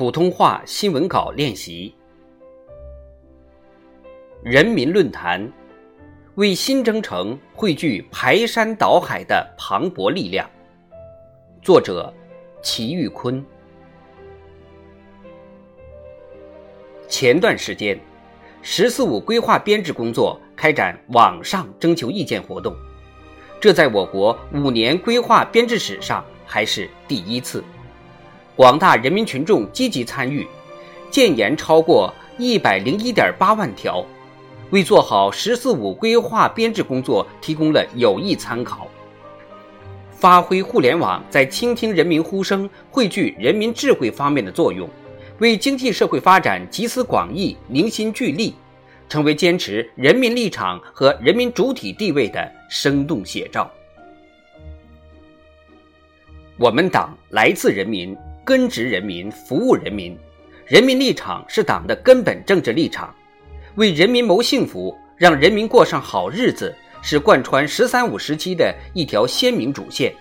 普通话新闻稿练习。人民论坛为新征程汇聚排山倒海的磅礴力量。作者：齐玉坤。前段时间，“十四五”规划编制工作开展网上征求意见活动，这在我国五年规划编制史上还是第一次。广大人民群众积极参与，建言超过一百零一点八万条，为做好“十四五”规划编制工作提供了有益参考。发挥互联网在倾听人民呼声、汇聚人民智慧方面的作用，为经济社会发展集思广益、凝心聚力，成为坚持人民立场和人民主体地位的生动写照。我们党来自人民。根植人民，服务人民，人民立场是党的根本政治立场，为人民谋幸福，让人民过上好日子，是贯穿“十三五”时期的一条鲜明主线。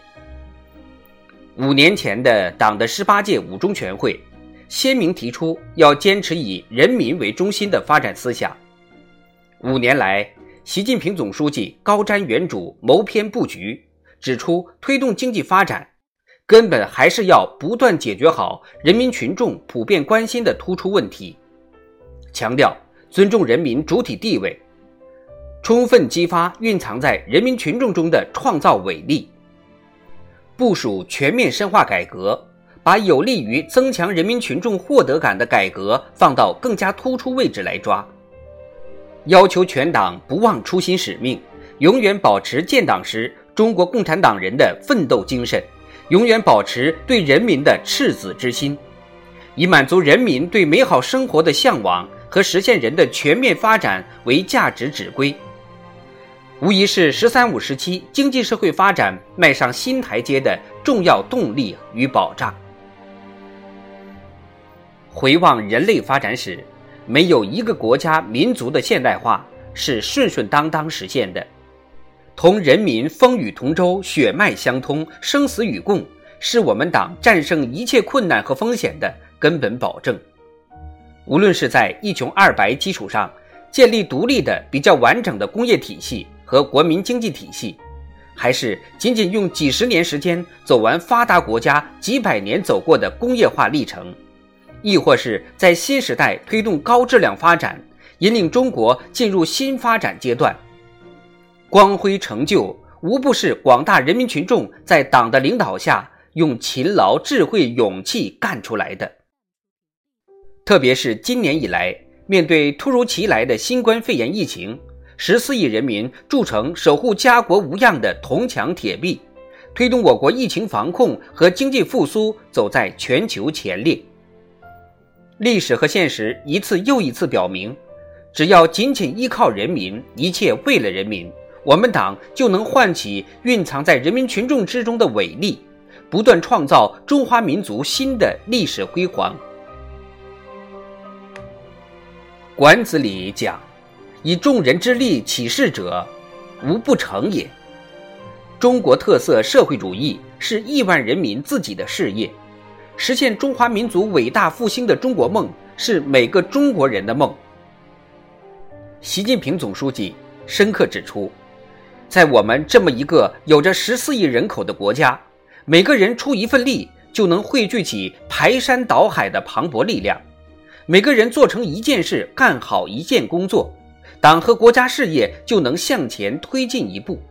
五年前的党的十八届五中全会，鲜明提出要坚持以人民为中心的发展思想。五年来，习近平总书记高瞻远瞩，谋篇布局，指出推动经济发展。根本还是要不断解决好人民群众普遍关心的突出问题，强调尊重人民主体地位，充分激发蕴藏在人民群众中的创造伟力，部署全面深化改革，把有利于增强人民群众获得感的改革放到更加突出位置来抓，要求全党不忘初心使命，永远保持建党时中国共产党人的奋斗精神。永远保持对人民的赤子之心，以满足人民对美好生活的向往和实现人的全面发展为价值指归，无疑是“十三五”时期经济社会发展迈上新台阶的重要动力与保障。回望人类发展史，没有一个国家民族的现代化是顺顺当当实现的。同人民风雨同舟、血脉相通、生死与共，是我们党战胜一切困难和风险的根本保证。无论是在一穷二白基础上建立独立的、比较完整的工业体系和国民经济体系，还是仅仅用几十年时间走完发达国家几百年走过的工业化历程，亦或是在新时代推动高质量发展，引领中国进入新发展阶段。光辉成就无不是广大人民群众在党的领导下用勤劳、智慧、勇气干出来的。特别是今年以来，面对突如其来的新冠肺炎疫情，十四亿人民铸成守护家国无恙的铜墙铁壁，推动我国疫情防控和经济复苏走在全球前列。历史和现实一次又一次表明，只要紧紧依靠人民，一切为了人民。我们党就能唤起蕴藏在人民群众之中的伟力，不断创造中华民族新的历史辉煌。管子里讲：“以众人之力起事者，无不成也。”中国特色社会主义是亿万人民自己的事业，实现中华民族伟大复兴的中国梦是每个中国人的梦。习近平总书记深刻指出。在我们这么一个有着十四亿人口的国家，每个人出一份力，就能汇聚起排山倒海的磅礴力量；每个人做成一件事，干好一件工作，党和国家事业就能向前推进一步，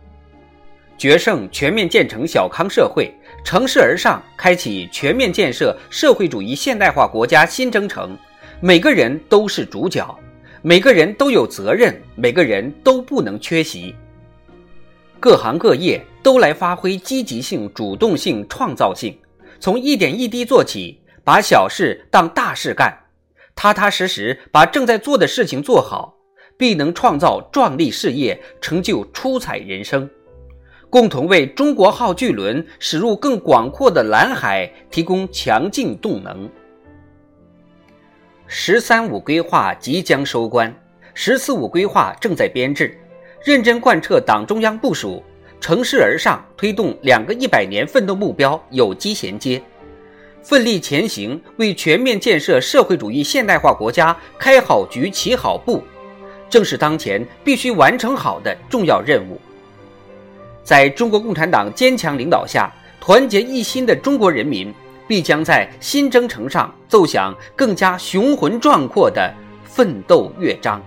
决胜全面建成小康社会，乘势而上，开启全面建设社会主义现代化国家新征程。每个人都是主角，每个人都有责任，每个人都不能缺席。各行各业都来发挥积极性、主动性、创造性，从一点一滴做起，把小事当大事干，踏踏实实把正在做的事情做好，必能创造壮丽事业，成就出彩人生，共同为中国号巨轮驶入更广阔的蓝海提供强劲动能。“十三五”规划即将收官，“十四五”规划正在编制。认真贯彻党中央部署，乘势而上，推动两个一百年奋斗目标有机衔接，奋力前行，为全面建设社会主义现代化国家开好局、起好步，正是当前必须完成好的重要任务。在中国共产党坚强领导下，团结一心的中国人民必将在新征程上奏响更加雄浑壮阔的奋斗乐章。